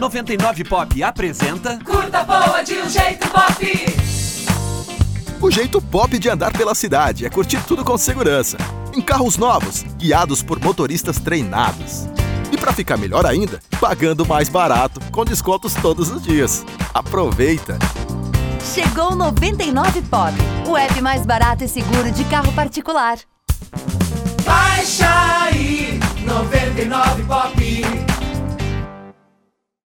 99 Pop apresenta. Curta boa de um jeito pop! O jeito pop de andar pela cidade é curtir tudo com segurança. Em carros novos, guiados por motoristas treinados. E para ficar melhor ainda, pagando mais barato, com descontos todos os dias. Aproveita! Chegou 99 Pop, o app mais barato e seguro de carro particular. Baixa aí, 99 Pop!